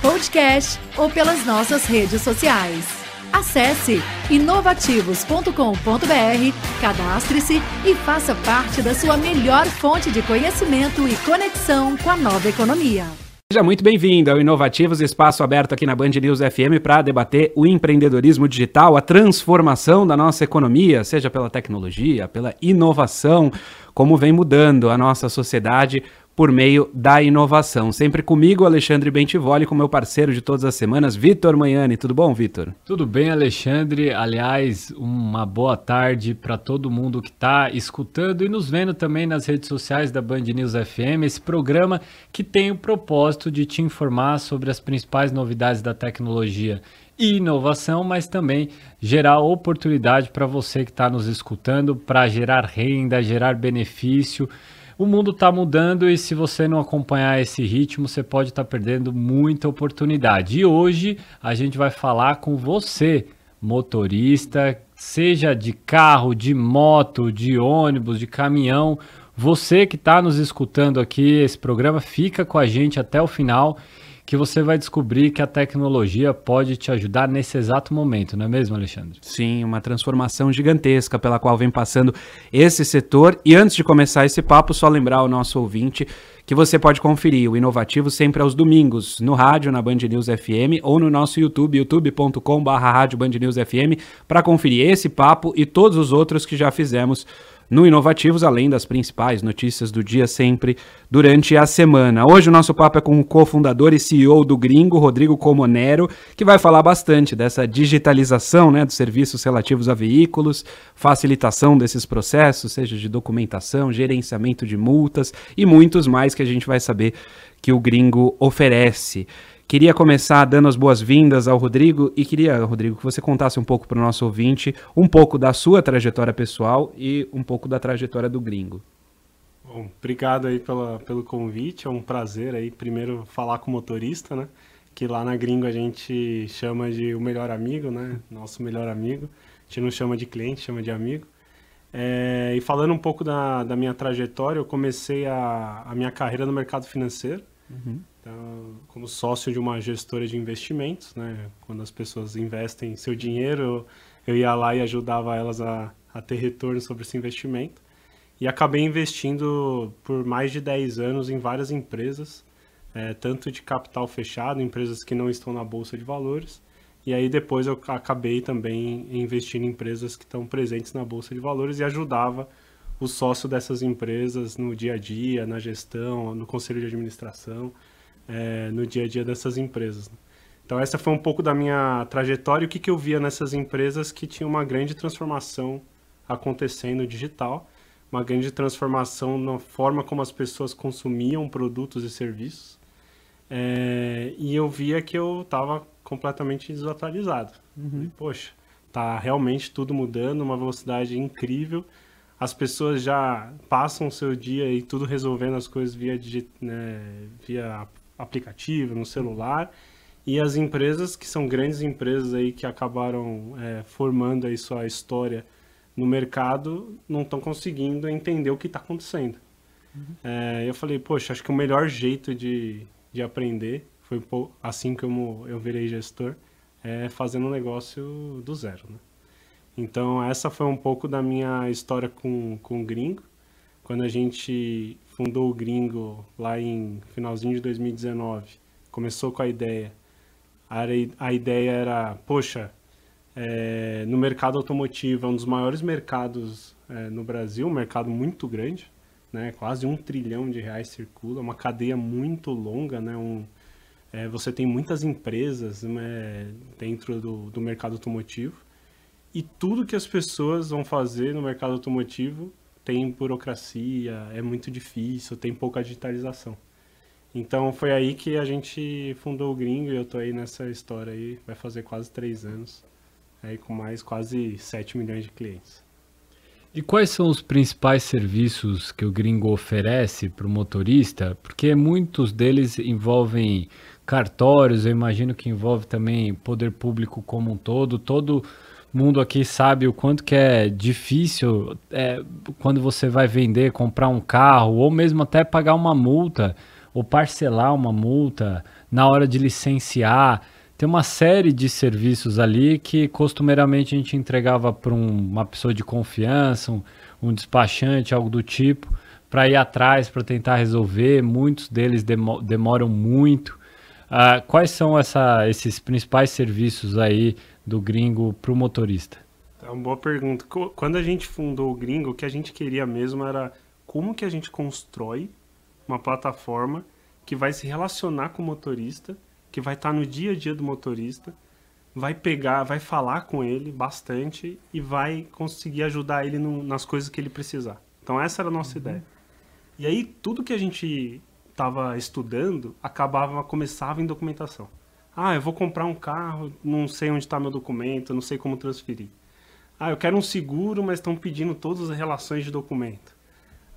podcast ou pelas nossas redes sociais. Acesse inovativos.com.br, cadastre-se e faça parte da sua melhor fonte de conhecimento e conexão com a nova economia. Seja muito bem-vindo ao Inovativos, espaço aberto aqui na Band News FM para debater o empreendedorismo digital, a transformação da nossa economia, seja pela tecnologia, pela inovação, como vem mudando a nossa sociedade por meio da inovação. Sempre comigo, Alexandre Bentivoli, com meu parceiro de todas as semanas, Vitor Manhani. Tudo bom, Vitor? Tudo bem, Alexandre. Aliás, uma boa tarde para todo mundo que está escutando e nos vendo também nas redes sociais da Band News FM, esse programa que tem o propósito de te informar sobre as principais novidades da tecnologia e inovação, mas também gerar oportunidade para você que está nos escutando, para gerar renda, gerar benefício. O mundo está mudando e se você não acompanhar esse ritmo, você pode estar tá perdendo muita oportunidade. E hoje a gente vai falar com você, motorista, seja de carro, de moto, de ônibus, de caminhão. Você que está nos escutando aqui, esse programa, fica com a gente até o final que você vai descobrir que a tecnologia pode te ajudar nesse exato momento, não é mesmo, Alexandre? Sim, uma transformação gigantesca pela qual vem passando esse setor. E antes de começar esse papo, só lembrar ao nosso ouvinte que você pode conferir o Inovativo sempre aos domingos, no rádio, na Band News FM, ou no nosso YouTube, youtube.com.br para conferir esse papo e todos os outros que já fizemos no Inovativos, além das principais notícias do dia sempre durante a semana. Hoje o nosso papo é com o cofundador e CEO do Gringo, Rodrigo Comonero, que vai falar bastante dessa digitalização né, dos serviços relativos a veículos, facilitação desses processos, seja de documentação, gerenciamento de multas e muitos mais que a gente vai saber que o Gringo oferece. Queria começar dando as boas-vindas ao Rodrigo e queria, Rodrigo, que você contasse um pouco para o nosso ouvinte, um pouco da sua trajetória pessoal e um pouco da trajetória do Gringo. Bom, obrigado aí pela, pelo convite, é um prazer aí primeiro falar com o motorista, né? Que lá na Gringo a gente chama de o melhor amigo, né? Nosso melhor amigo. A gente não chama de cliente, chama de amigo. É, e falando um pouco da, da minha trajetória, eu comecei a, a minha carreira no mercado financeiro. Uhum. Então, como sócio de uma gestora de investimentos, né? Quando as pessoas investem seu dinheiro, eu ia lá e ajudava elas a, a ter retorno sobre esse investimento. E acabei investindo por mais de 10 anos em várias empresas, é, tanto de capital fechado, empresas que não estão na bolsa de valores, e aí depois eu acabei também investindo em empresas que estão presentes na bolsa de valores e ajudava o sócio dessas empresas no dia a dia, na gestão, no conselho de administração é, no dia a dia dessas empresas. Então essa foi um pouco da minha trajetória e o que, que eu via nessas empresas que tinha uma grande transformação acontecendo digital, uma grande transformação na forma como as pessoas consumiam produtos e serviços. É, e eu via que eu estava completamente desatualizado. Uhum. Poxa, tá realmente tudo mudando, uma velocidade incrível. As pessoas já passam o seu dia e tudo resolvendo as coisas via, né, via aplicativo, no celular, e as empresas que são grandes empresas aí que acabaram é, formando aí sua história no mercado não estão conseguindo entender o que está acontecendo. Uhum. É, eu falei, poxa, acho que o melhor jeito de, de aprender foi assim como eu virei gestor, é fazendo um negócio do zero, né? Então essa foi um pouco da minha história com, com o gringo. Quando a gente fundou o Gringo lá em finalzinho de 2019, começou com a ideia. A, a ideia era, poxa, é, no mercado automotivo, é um dos maiores mercados é, no Brasil, um mercado muito grande, né? quase um trilhão de reais circula, uma cadeia muito longa, né? Um, é, você tem muitas empresas né, dentro do, do mercado automotivo e tudo que as pessoas vão fazer no mercado automotivo tem burocracia, é muito difícil, tem pouca digitalização. Então foi aí que a gente fundou o Gringo e eu tô aí nessa história aí, vai fazer quase três anos, aí com mais quase 7 milhões de clientes. E quais são os principais serviços que o Gringo oferece para o motorista? Porque muitos deles envolvem cartórios, eu imagino que envolve também poder público como um todo. Todo mundo aqui sabe o quanto que é difícil é, quando você vai vender, comprar um carro, ou mesmo até pagar uma multa, ou parcelar uma multa na hora de licenciar. Tem uma série de serviços ali que costumeiramente a gente entregava para um, uma pessoa de confiança, um, um despachante, algo do tipo, para ir atrás, para tentar resolver. Muitos deles demo, demoram muito. Uh, quais são essa, esses principais serviços aí do gringo para o motorista? É uma boa pergunta. Quando a gente fundou o gringo, o que a gente queria mesmo era como que a gente constrói uma plataforma que vai se relacionar com o motorista que vai estar tá no dia a dia do motorista, vai pegar, vai falar com ele bastante e vai conseguir ajudar ele no, nas coisas que ele precisar. Então essa era a nossa uhum. ideia. E aí tudo que a gente estava estudando acabava começava em documentação. Ah, eu vou comprar um carro, não sei onde está meu documento, não sei como transferir. Ah, eu quero um seguro, mas estão pedindo todas as relações de documento.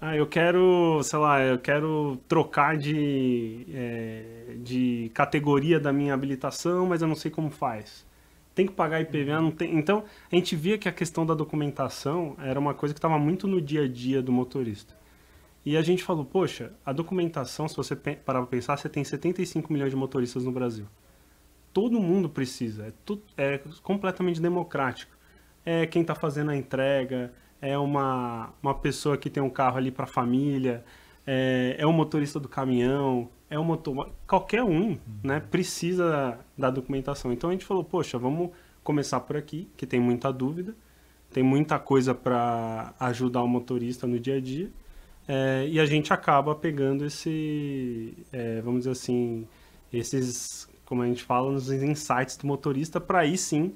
Ah, eu quero, sei lá, eu quero trocar de, é, de categoria da minha habilitação, mas eu não sei como faz. Tem que pagar IPVA, não tem. Então, a gente via que a questão da documentação era uma coisa que estava muito no dia a dia do motorista. E a gente falou, poxa, a documentação, se você parar para pensar, você tem 75 milhões de motoristas no Brasil. Todo mundo precisa, é, tudo, é completamente democrático. É quem está fazendo a entrega, é uma, uma pessoa que tem um carro ali para a família, é, é o motorista do caminhão, é o motor, qualquer um, né, precisa da documentação. Então a gente falou, poxa, vamos começar por aqui, que tem muita dúvida, tem muita coisa para ajudar o motorista no dia a dia, é, e a gente acaba pegando esse, é, vamos dizer assim, esses, como a gente fala, nos insights do motorista para aí sim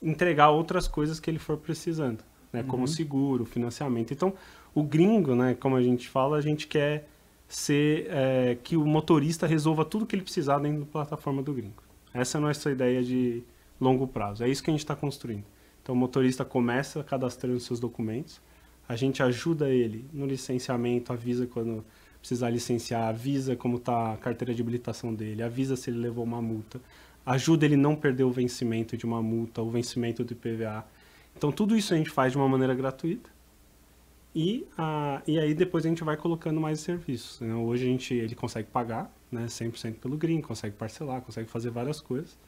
entregar outras coisas que ele for precisando né? Uhum. Como seguro, financiamento. Então, o gringo, né? Como a gente fala, a gente quer ser é, que o motorista resolva tudo que ele precisar dentro da plataforma do gringo. Essa é a nossa ideia de longo prazo. É isso que a gente está construindo. Então, o motorista começa cadastrando seus documentos, a gente ajuda ele no licenciamento, avisa quando precisar licenciar, avisa como está a carteira de habilitação dele, avisa se ele levou uma multa, ajuda ele não perder o vencimento de uma multa, o vencimento do IPVA. Então tudo isso a gente faz de uma maneira gratuita. E, a, e aí depois a gente vai colocando mais serviços. Né? Hoje a gente, ele consegue pagar né, 100% pelo Green, consegue parcelar, consegue fazer várias coisas.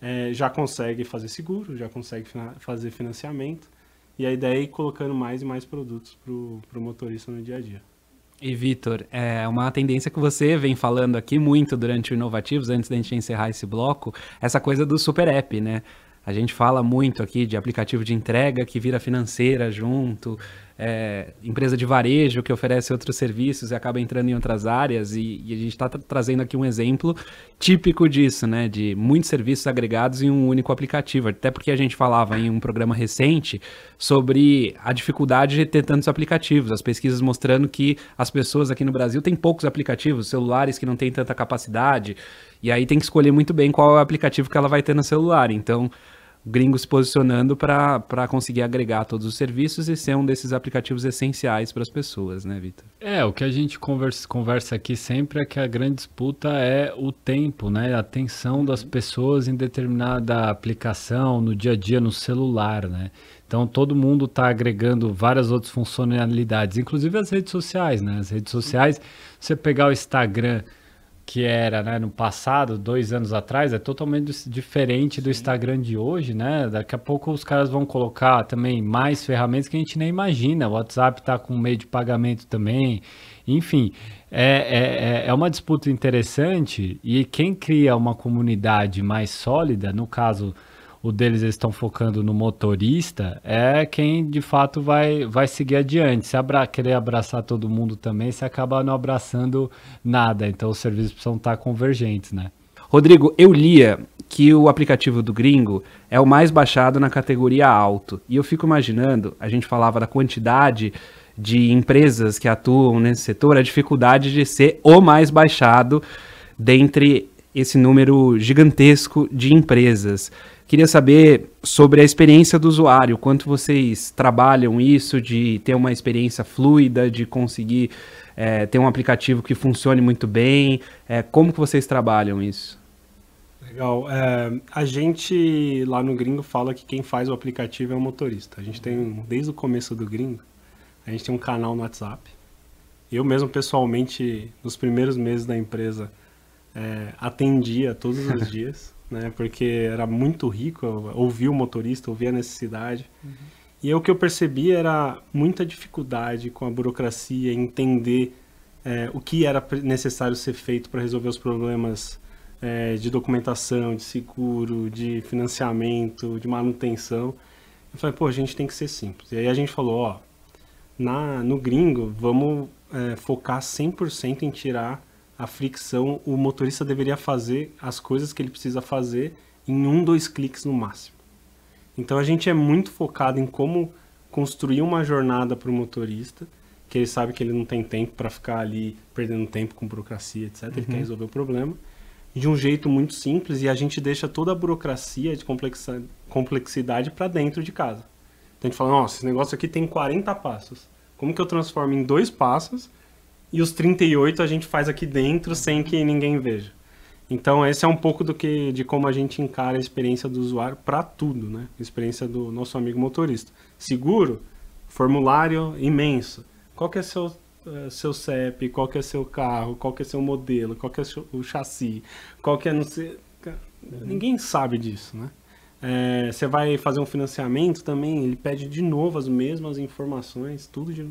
É, já consegue fazer seguro, já consegue fazer financiamento. E a ideia é ir colocando mais e mais produtos para o motorista no dia a dia. E Vitor, é uma tendência que você vem falando aqui muito durante o Inovativos, antes da gente encerrar esse bloco, essa coisa do super app, né? A gente fala muito aqui de aplicativo de entrega que vira financeira junto, é, empresa de varejo que oferece outros serviços e acaba entrando em outras áreas. E, e a gente está trazendo aqui um exemplo típico disso, né? De muitos serviços agregados em um único aplicativo. Até porque a gente falava em um programa recente sobre a dificuldade de ter tantos aplicativos. As pesquisas mostrando que as pessoas aqui no Brasil têm poucos aplicativos, celulares que não têm tanta capacidade. E aí tem que escolher muito bem qual é o aplicativo que ela vai ter no celular. Então gringo se posicionando para conseguir agregar todos os serviços e ser um desses aplicativos essenciais para as pessoas, né, Vitor? É, o que a gente conversa, conversa aqui sempre é que a grande disputa é o tempo, né? A atenção das pessoas em determinada aplicação, no dia a dia, no celular, né? Então todo mundo está agregando várias outras funcionalidades, inclusive as redes sociais, né? As redes sociais, você pegar o Instagram que era né, no passado, dois anos atrás, é totalmente diferente do Instagram de hoje, né? Daqui a pouco os caras vão colocar também mais ferramentas que a gente nem imagina. O WhatsApp está com meio de pagamento também. Enfim, é, é, é, é uma disputa interessante e quem cria uma comunidade mais sólida, no caso o deles eles estão focando no motorista, é quem de fato vai, vai seguir adiante. Se abra, querer abraçar todo mundo também, você acaba não abraçando nada. Então os serviços precisam estar convergentes, né? Rodrigo, eu lia que o aplicativo do Gringo é o mais baixado na categoria alto. E eu fico imaginando, a gente falava da quantidade de empresas que atuam nesse setor, a dificuldade de ser o mais baixado dentre esse número gigantesco de empresas. Queria saber sobre a experiência do usuário, quanto vocês trabalham isso, de ter uma experiência fluida, de conseguir é, ter um aplicativo que funcione muito bem, é, como que vocês trabalham isso? Legal. É, a gente lá no Gringo fala que quem faz o aplicativo é o motorista. A gente tem, desde o começo do Gringo, a gente tem um canal no WhatsApp. Eu mesmo, pessoalmente, nos primeiros meses da empresa, é, atendia todos os dias, né? Porque era muito rico ouvir o motorista, ouvir a necessidade. Uhum. E o que eu percebi era muita dificuldade com a burocracia, entender é, o que era necessário ser feito para resolver os problemas é, de documentação, de seguro, de financiamento, de manutenção. Eu falei, pô, a gente tem que ser simples. E aí a gente falou, ó, na, no gringo, vamos é, focar 100% em tirar a fricção. O motorista deveria fazer as coisas que ele precisa fazer em um, dois cliques no máximo. Então a gente é muito focado em como construir uma jornada para o motorista, que ele sabe que ele não tem tempo para ficar ali perdendo tempo com burocracia, etc. Uhum. Ele quer uhum. resolver o problema de um jeito muito simples e a gente deixa toda a burocracia de complexidade para dentro de casa. Então a gente fala, nossa, esse negócio aqui tem 40 passos. Como que eu transformo em dois passos e os 38 a gente faz aqui dentro sem que ninguém veja? Então esse é um pouco do que de como a gente encara a experiência do usuário para tudo, né? A experiência do nosso amigo motorista. Seguro, formulário imenso. Qual que é seu é, seu CEP, qual que é seu carro, qual que é seu modelo, qual que é o chassi, qual que é não sei... Ninguém sabe disso, né? É, você vai fazer um financiamento também, ele pede de novo as mesmas informações, tudo de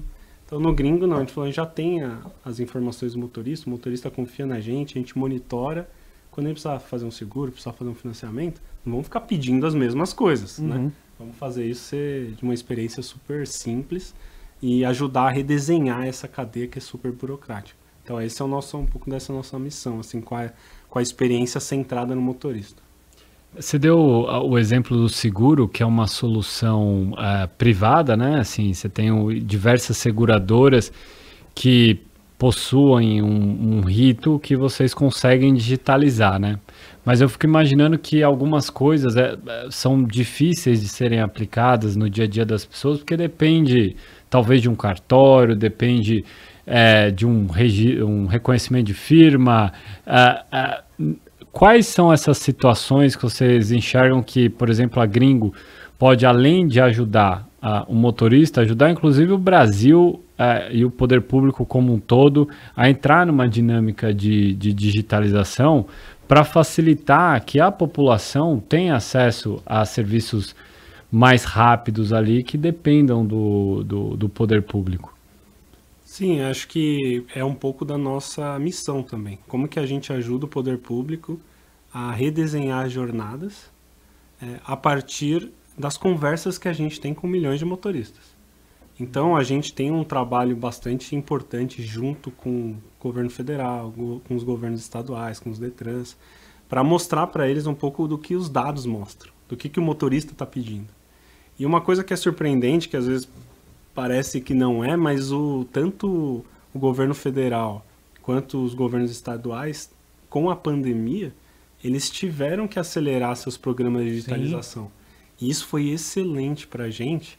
Então no gringo não, a gente falou, a gente já tem a, as informações do motorista, o motorista confia na gente, a gente monitora. Quando ele precisar fazer um seguro, precisar fazer um financiamento, não vamos ficar pedindo as mesmas coisas, né? uhum. né? Vamos fazer isso ser de uma experiência super simples e ajudar a redesenhar essa cadeia que é super burocrática. Então esse é o nosso um pouco dessa nossa missão, assim, com a, com a experiência centrada no motorista. Você deu o exemplo do seguro, que é uma solução uh, privada, né? Assim, você tem o, diversas seguradoras que possuem um, um, rito que vocês conseguem digitalizar, né? Mas eu fico imaginando que algumas coisas é, são difíceis de serem aplicadas no dia a dia das pessoas, porque depende talvez de um cartório, depende é, de um, um, reconhecimento de firma. É, é, quais são essas situações que vocês enxergam que, por exemplo, a Gringo pode, além de ajudar o motorista, ajudar inclusive o Brasil é, e o poder público como um todo a entrar numa dinâmica de, de digitalização para facilitar que a população tenha acesso a serviços mais rápidos ali que dependam do, do, do poder público. Sim, acho que é um pouco da nossa missão também. Como que a gente ajuda o poder público a redesenhar as jornadas é, a partir das conversas que a gente tem com milhões de motoristas. Então a gente tem um trabalho bastante importante junto com o governo federal, com os governos estaduais, com os Detrans, para mostrar para eles um pouco do que os dados mostram, do que, que o motorista está pedindo. E uma coisa que é surpreendente, que às vezes parece que não é, mas o tanto o governo federal quanto os governos estaduais, com a pandemia, eles tiveram que acelerar seus programas de digitalização. Sim. E isso foi excelente para a gente,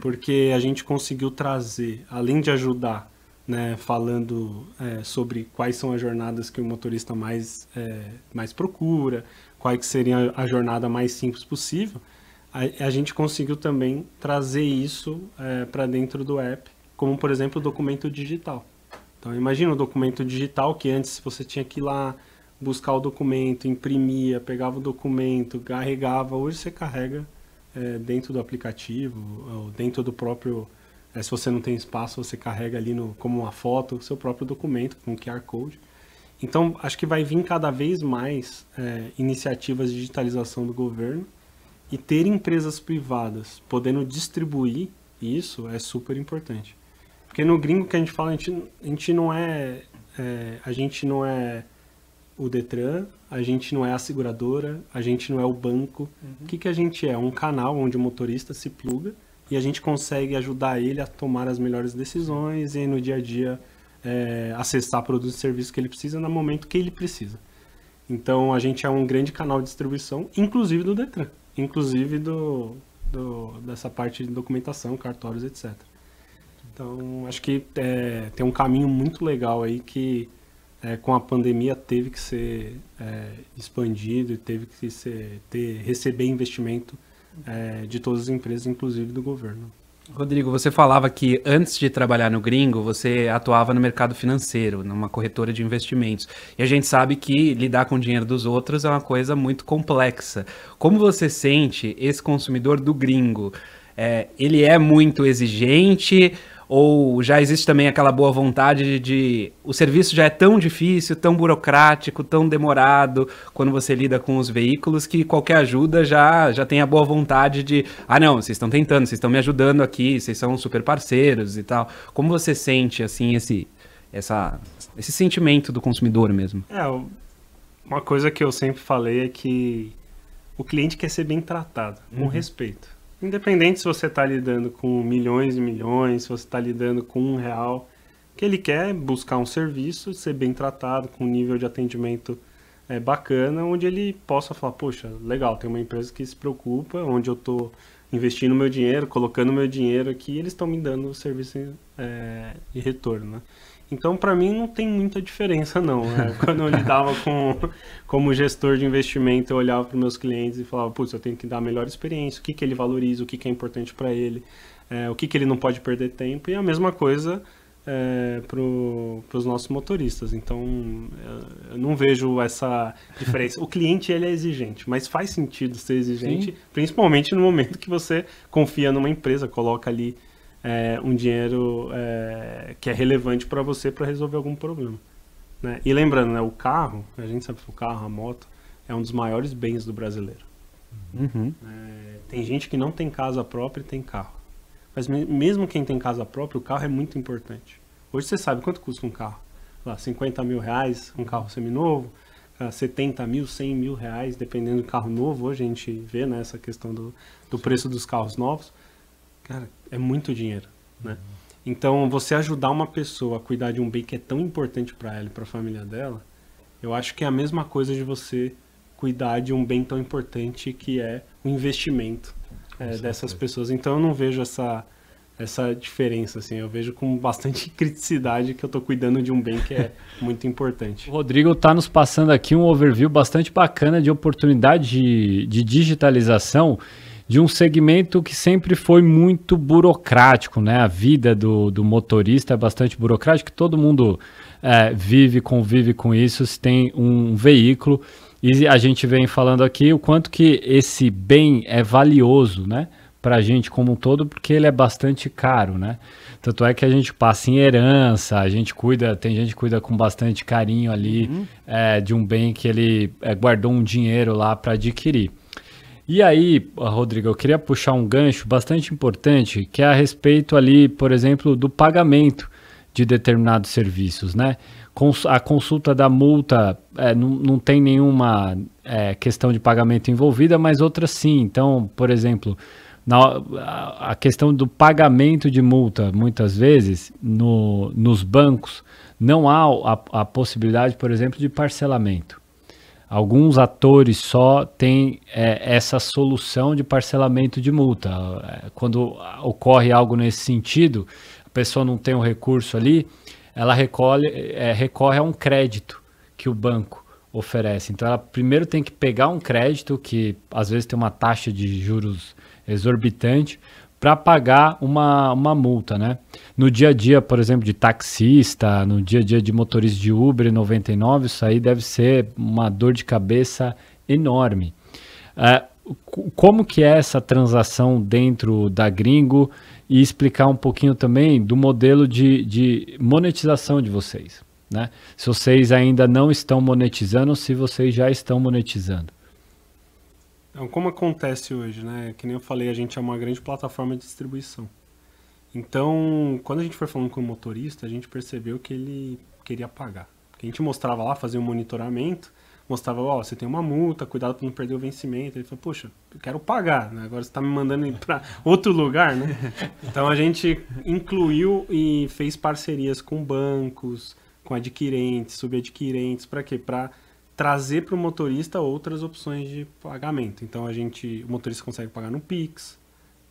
porque a gente conseguiu trazer, além de ajudar, né, falando é, sobre quais são as jornadas que o motorista mais, é, mais procura, quais seria a jornada mais simples possível, a, a gente conseguiu também trazer isso é, para dentro do app, como por exemplo o documento digital. Então imagina o documento digital que antes você tinha que ir lá buscar o documento, imprimia, pegava o documento, carregava. Hoje você carrega é, dentro do aplicativo, ou dentro do próprio. É, se você não tem espaço, você carrega ali no, como uma foto o seu próprio documento com QR Code. Então, acho que vai vir cada vez mais é, iniciativas de digitalização do governo e ter empresas privadas podendo distribuir isso é super importante. Porque no gringo que a gente fala, a gente, a gente não é, é, a gente não é o Detran, a gente não é a seguradora, a gente não é o banco. O que, que a gente é? Um canal onde o motorista se pluga e a gente consegue ajudar ele a tomar as melhores decisões e no dia a dia é, acessar produtos e serviços que ele precisa no momento que ele precisa. Então a gente é um grande canal de distribuição, inclusive do Detran, inclusive do, do dessa parte de documentação, cartórios, etc. Então acho que é, tem um caminho muito legal aí que é, com a pandemia teve que ser é, expandido e teve que ser, ter, receber investimento é, de todas as empresas, inclusive do governo. Rodrigo, você falava que antes de trabalhar no Gringo, você atuava no mercado financeiro, numa corretora de investimentos. E a gente sabe que lidar com o dinheiro dos outros é uma coisa muito complexa. Como você sente esse consumidor do Gringo? É, ele é muito exigente ou já existe também aquela boa vontade de, o serviço já é tão difícil, tão burocrático, tão demorado quando você lida com os veículos que qualquer ajuda já já tem a boa vontade de, ah não, vocês estão tentando, vocês estão me ajudando aqui, vocês são super parceiros e tal. Como você sente assim esse essa esse sentimento do consumidor mesmo? É, uma coisa que eu sempre falei é que o cliente quer ser bem tratado, com uhum. respeito. Independente se você está lidando com milhões e milhões, se você está lidando com um real, que ele quer buscar um serviço, ser bem tratado, com um nível de atendimento é, bacana, onde ele possa falar, poxa, legal, tem uma empresa que se preocupa, onde eu estou investindo meu dinheiro, colocando meu dinheiro aqui, eles estão me dando o serviço é, de retorno, né? Então, para mim, não tem muita diferença, não. Né? Quando eu lidava com, como gestor de investimento, eu olhava para meus clientes e falava, putz, eu tenho que dar a melhor experiência, o que, que ele valoriza, o que, que é importante para ele, é, o que, que ele não pode perder tempo. E a mesma coisa é, para os nossos motoristas. Então, eu não vejo essa diferença. O cliente, ele é exigente, mas faz sentido ser exigente, Sim. principalmente no momento que você confia numa empresa, coloca ali é, um dinheiro é, que é relevante para você para resolver algum problema. Né? E lembrando, né, o carro, a gente sabe que o carro, a moto, é um dos maiores bens do brasileiro. Uhum. É, tem gente que não tem casa própria e tem carro. Mas mesmo quem tem casa própria, o carro é muito importante. Hoje você sabe quanto custa um carro. Lá, 50 mil reais, um carro seminovo, 70 mil, 100 mil reais, dependendo do carro novo. Hoje a gente vê né, essa questão do, do preço dos carros novos. Cara, é muito dinheiro, né? Então, você ajudar uma pessoa a cuidar de um bem que é tão importante para ela e para a família dela, eu acho que é a mesma coisa de você cuidar de um bem tão importante que é o investimento é, dessas pessoas. Então, eu não vejo essa essa diferença, assim. Eu vejo com bastante criticidade que eu estou cuidando de um bem que é muito importante. O Rodrigo está nos passando aqui um overview bastante bacana de oportunidade de, de digitalização de um segmento que sempre foi muito burocrático, né? A vida do, do motorista é bastante burocrática, todo mundo é, vive, convive com isso, se tem um veículo. E a gente vem falando aqui o quanto que esse bem é valioso, né? Para a gente como um todo, porque ele é bastante caro, né? Tanto é que a gente passa em herança, a gente cuida, tem gente que cuida com bastante carinho ali uhum. é, de um bem que ele é, guardou um dinheiro lá para adquirir. E aí, Rodrigo, eu queria puxar um gancho bastante importante, que é a respeito ali, por exemplo, do pagamento de determinados serviços, né? A consulta da multa é, não, não tem nenhuma é, questão de pagamento envolvida, mas outras sim. Então, por exemplo, na, a questão do pagamento de multa, muitas vezes, no, nos bancos, não há a, a possibilidade, por exemplo, de parcelamento. Alguns atores só têm é, essa solução de parcelamento de multa. É, quando ocorre algo nesse sentido, a pessoa não tem o um recurso ali, ela recolhe, é, recorre a um crédito que o banco oferece. Então, ela primeiro tem que pegar um crédito que às vezes tem uma taxa de juros exorbitante para pagar uma, uma multa, né? No dia a dia, por exemplo, de taxista, no dia a dia de motorista de Uber 99, isso aí deve ser uma dor de cabeça enorme. É, como que é essa transação dentro da Gringo e explicar um pouquinho também do modelo de, de monetização de vocês, né? Se vocês ainda não estão monetizando, se vocês já estão monetizando. Então, como acontece hoje, né? Que nem eu falei, a gente é uma grande plataforma de distribuição. Então, quando a gente foi falando com o motorista, a gente percebeu que ele queria pagar. Porque a gente mostrava lá, fazia um monitoramento, mostrava, ó, você tem uma multa, cuidado para não perder o vencimento. Ele falou, poxa, eu quero pagar, né? Agora você está me mandando ir para outro lugar, né? Então a gente incluiu e fez parcerias com bancos, com adquirentes, subadquirentes, para quê? Para trazer para o motorista outras opções de pagamento. Então a gente, o motorista consegue pagar no Pix,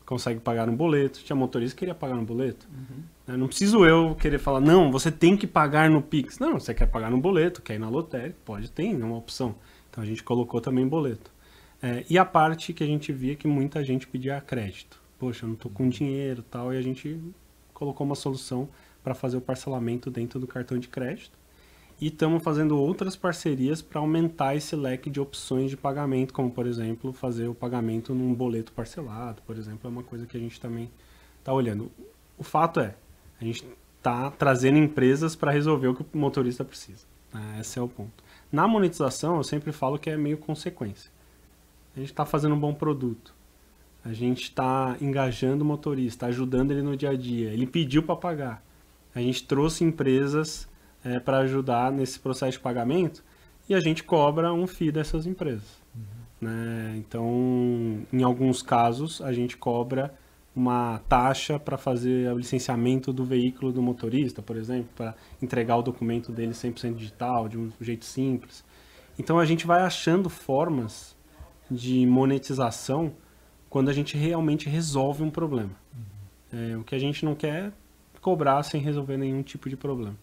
consegue pagar no boleto. Tinha motorista que queria pagar no boleto. Uhum. Não preciso eu querer falar, não, você tem que pagar no Pix. Não, você quer pagar no boleto, quer ir na lotérica, pode, tem, é uma opção. Então a gente colocou também boleto. É, e a parte que a gente via que muita gente pedia crédito. Poxa, eu não estou com dinheiro tal, e a gente colocou uma solução para fazer o parcelamento dentro do cartão de crédito. E estamos fazendo outras parcerias para aumentar esse leque de opções de pagamento, como por exemplo fazer o pagamento num boleto parcelado, por exemplo, é uma coisa que a gente também está olhando. O fato é, a gente está trazendo empresas para resolver o que o motorista precisa. Né? Esse é o ponto. Na monetização, eu sempre falo que é meio consequência. A gente está fazendo um bom produto. A gente está engajando o motorista, ajudando ele no dia a dia. Ele pediu para pagar. A gente trouxe empresas é, para ajudar nesse processo de pagamento e a gente cobra um FII dessas empresas. Uhum. Né? Então, em alguns casos, a gente cobra uma taxa para fazer o licenciamento do veículo do motorista, por exemplo, para entregar o documento dele 100% digital, de um jeito simples. Então, a gente vai achando formas de monetização quando a gente realmente resolve um problema. Uhum. É, o que a gente não quer é cobrar sem resolver nenhum tipo de problema.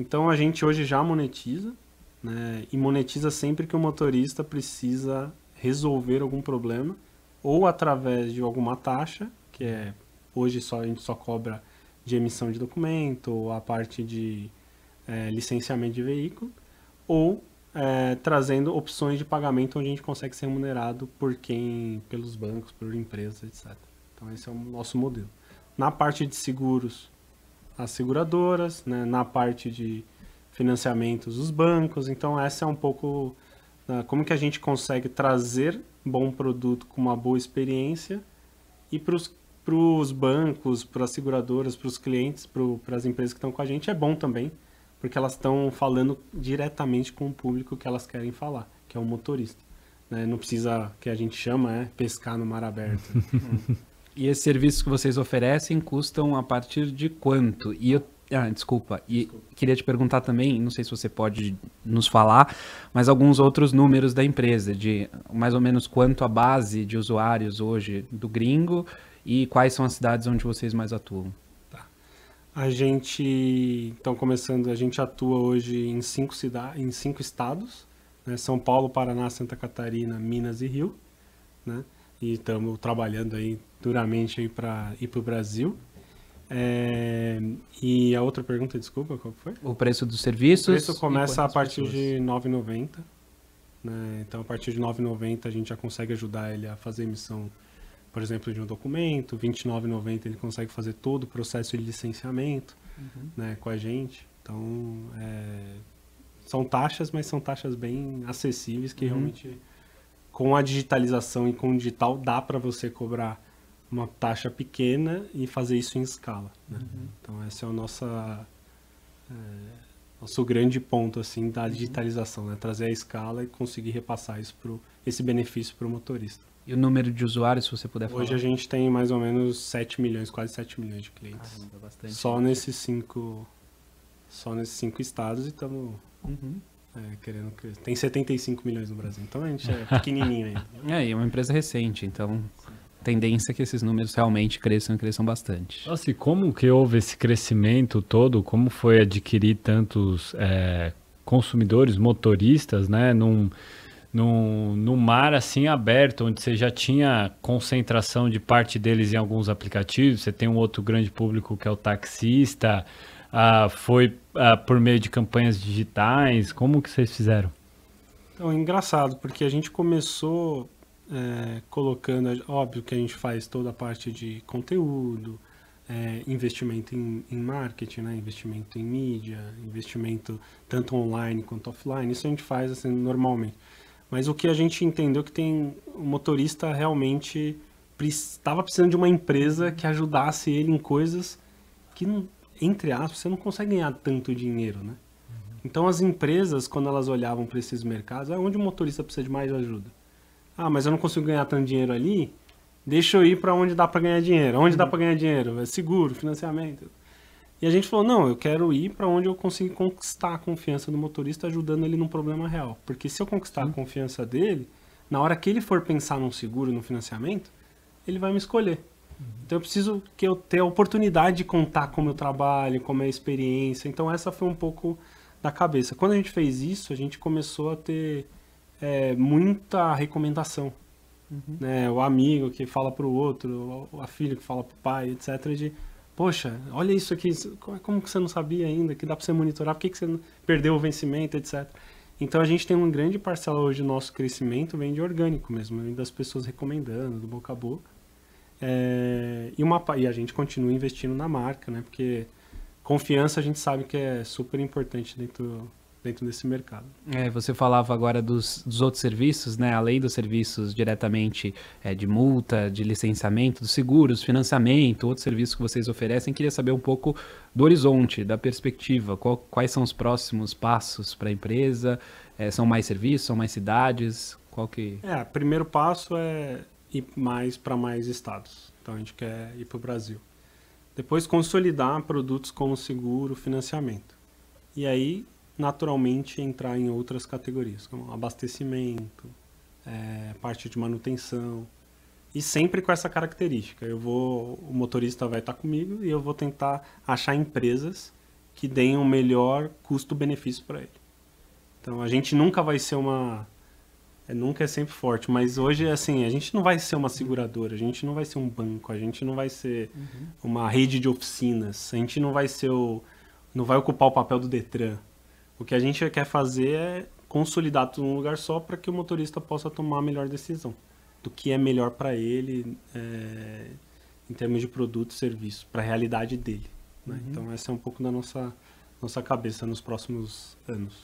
Então a gente hoje já monetiza, né? E monetiza sempre que o motorista precisa resolver algum problema, ou através de alguma taxa, que é hoje só a gente só cobra de emissão de documento, ou a parte de é, licenciamento de veículo, ou é, trazendo opções de pagamento onde a gente consegue ser remunerado por quem, pelos bancos, por empresas, etc. Então esse é o nosso modelo. Na parte de seguros, as seguradoras, né, na parte de financiamentos os bancos. Então essa é um pouco né, como que a gente consegue trazer bom produto com uma boa experiência e para os bancos, para as seguradoras, para os clientes, para as empresas que estão com a gente é bom também, porque elas estão falando diretamente com o público que elas querem falar, que é o motorista. Né? Não precisa, que a gente chama, é pescar no mar aberto. E esses serviços que vocês oferecem custam a partir de quanto? E eu ah, desculpa. E desculpa. queria te perguntar também, não sei se você pode nos falar, mas alguns outros números da empresa, de mais ou menos quanto a base de usuários hoje do gringo e quais são as cidades onde vocês mais atuam. Tá. A gente, então começando, a gente atua hoje em cinco cidades, em cinco estados, né? São Paulo, Paraná, Santa Catarina, Minas e Rio, né? E estamos trabalhando aí duramente para ir para o Brasil. É, e a outra pergunta, desculpa, qual foi? O preço dos serviços? O preço começa a partir pessoas? de R$ 9,90. Né? Então, a partir de R$ 9,90 a gente já consegue ajudar ele a fazer emissão, por exemplo, de um documento. R$ 29,90 ele consegue fazer todo o processo de licenciamento uhum. né, com a gente. Então, é, são taxas, mas são taxas bem acessíveis que uhum. realmente, com a digitalização e com o digital, dá para você cobrar uma taxa pequena e fazer isso em escala. Né? Uhum. Então esse é o nosso, é, nosso grande ponto assim da uhum. digitalização, né? trazer a escala e conseguir repassar isso pro, esse benefício para o motorista. E o número de usuários, se você puder falar? Hoje a gente tem mais ou menos 7 milhões, quase 7 milhões de clientes. Caramba, bastante. Só nesses cinco, só nesses cinco estados e estamos uhum. É, querendo crescer. Tem 75 milhões no Brasil, então a gente é pequenininho ainda. É, e é uma empresa recente, então tendência é que esses números realmente cresçam e cresçam bastante. Nossa, e como que houve esse crescimento todo? Como foi adquirir tantos é, consumidores, motoristas, né, num, num, num mar assim aberto, onde você já tinha concentração de parte deles em alguns aplicativos, você tem um outro grande público que é o taxista, ah, foi ah, por meio de campanhas digitais, como que vocês fizeram? Então, é engraçado, porque a gente começou é, colocando, óbvio que a gente faz toda a parte de conteúdo, é, investimento em, em, marketing, né? investimento em mídia, investimento tanto online quanto offline, isso a gente faz assim, normalmente. Mas o que a gente entendeu que tem o motorista realmente estava precisando de uma empresa que ajudasse ele em coisas que, entre aspas, você não consegue ganhar tanto dinheiro, né? Então as empresas, quando elas olhavam para esses mercados, ah, onde o motorista precisa de mais ajuda? Ah, mas eu não consigo ganhar tanto dinheiro ali, deixa eu ir para onde dá para ganhar dinheiro. Onde dá para ganhar dinheiro? É seguro, financiamento. E a gente falou, não, eu quero ir para onde eu consigo conquistar a confiança do motorista, ajudando ele num problema real. Porque se eu conquistar Sim. a confiança dele, na hora que ele for pensar num seguro, no financiamento, ele vai me escolher. Então eu preciso que eu tenha a oportunidade de contar como eu trabalho, como é a experiência. Então essa foi um pouco da cabeça. Quando a gente fez isso, a gente começou a ter é, muita recomendação. Uhum. Né? O amigo que fala para o outro, a filha que fala para o pai, etc. De, poxa, olha isso aqui, como que você não sabia ainda que dá para você monitorar, por que, que você perdeu o vencimento, etc. Então a gente tem uma grande parcela hoje do nosso crescimento vem de orgânico mesmo, das pessoas recomendando, do boca a boca. É, e, uma, e a gente continua investindo na marca, né? Porque confiança a gente sabe que é super importante dentro, dentro desse mercado. É, você falava agora dos, dos, outros serviços, né? Além dos serviços diretamente é, de multa, de licenciamento, dos seguros, financiamento, outros serviços que vocês oferecem. Queria saber um pouco do horizonte, da perspectiva. Qual, quais são os próximos passos para a empresa? É, são mais serviços? São mais cidades? Qual que? É, primeiro passo é ir mais para mais estados. Então a gente quer ir para o Brasil. Depois consolidar produtos como seguro, financiamento. E aí naturalmente entrar em outras categorias, como abastecimento, é, parte de manutenção. E sempre com essa característica. Eu vou, o motorista vai estar comigo e eu vou tentar achar empresas que deem um melhor custo-benefício para ele. Então a gente nunca vai ser uma é, nunca é sempre forte, mas hoje assim, a gente não vai ser uma seguradora, a gente não vai ser um banco, a gente não vai ser uhum. uma rede de oficinas, a gente não vai ser o não vai ocupar o papel do Detran. O que a gente quer fazer é consolidar tudo num lugar só para que o motorista possa tomar a melhor decisão do que é melhor para ele é, em termos de produto e serviço, para a realidade dele. Né? Uhum. Então, essa é um pouco da nossa, nossa cabeça nos próximos anos.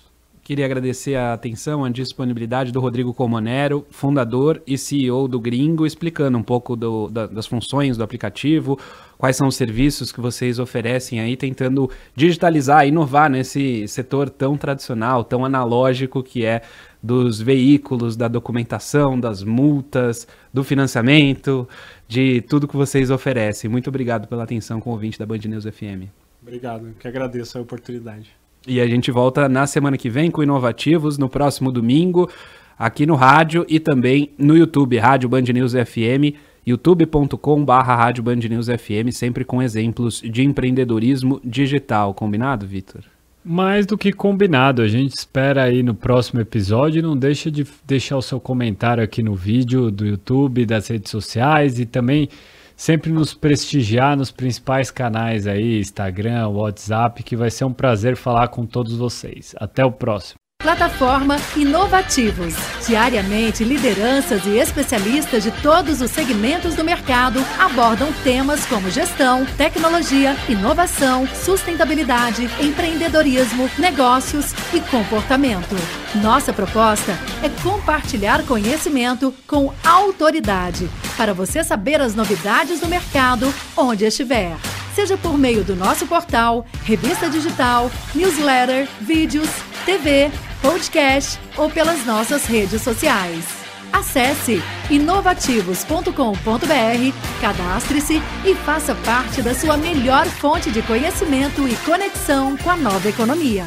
Queria agradecer a atenção, a disponibilidade do Rodrigo Comonero, fundador e CEO do Gringo, explicando um pouco do, da, das funções do aplicativo, quais são os serviços que vocês oferecem aí, tentando digitalizar, inovar nesse setor tão tradicional, tão analógico que é dos veículos, da documentação, das multas, do financiamento, de tudo que vocês oferecem. Muito obrigado pela atenção com da Band News FM. Obrigado, que agradeço a oportunidade. E a gente volta na semana que vem com Inovativos, no próximo domingo, aqui no rádio e também no YouTube, Rádio Band News FM, youtube.com.br Rádio Band News FM, sempre com exemplos de empreendedorismo digital. Combinado, Vitor? Mais do que combinado, a gente espera aí no próximo episódio. Não deixa de deixar o seu comentário aqui no vídeo do YouTube, das redes sociais e também sempre nos prestigiar nos principais canais aí, Instagram, WhatsApp, que vai ser um prazer falar com todos vocês. Até o próximo. Plataforma Inovativos. Diariamente, lideranças e especialistas de todos os segmentos do mercado abordam temas como gestão, tecnologia, inovação, sustentabilidade, empreendedorismo, negócios e comportamento. Nossa proposta é compartilhar conhecimento com autoridade para você saber as novidades do mercado onde estiver seja por meio do nosso portal, revista digital, newsletter, vídeos, TV, podcast ou pelas nossas redes sociais. Acesse inovativos.com.br, cadastre-se e faça parte da sua melhor fonte de conhecimento e conexão com a nova economia.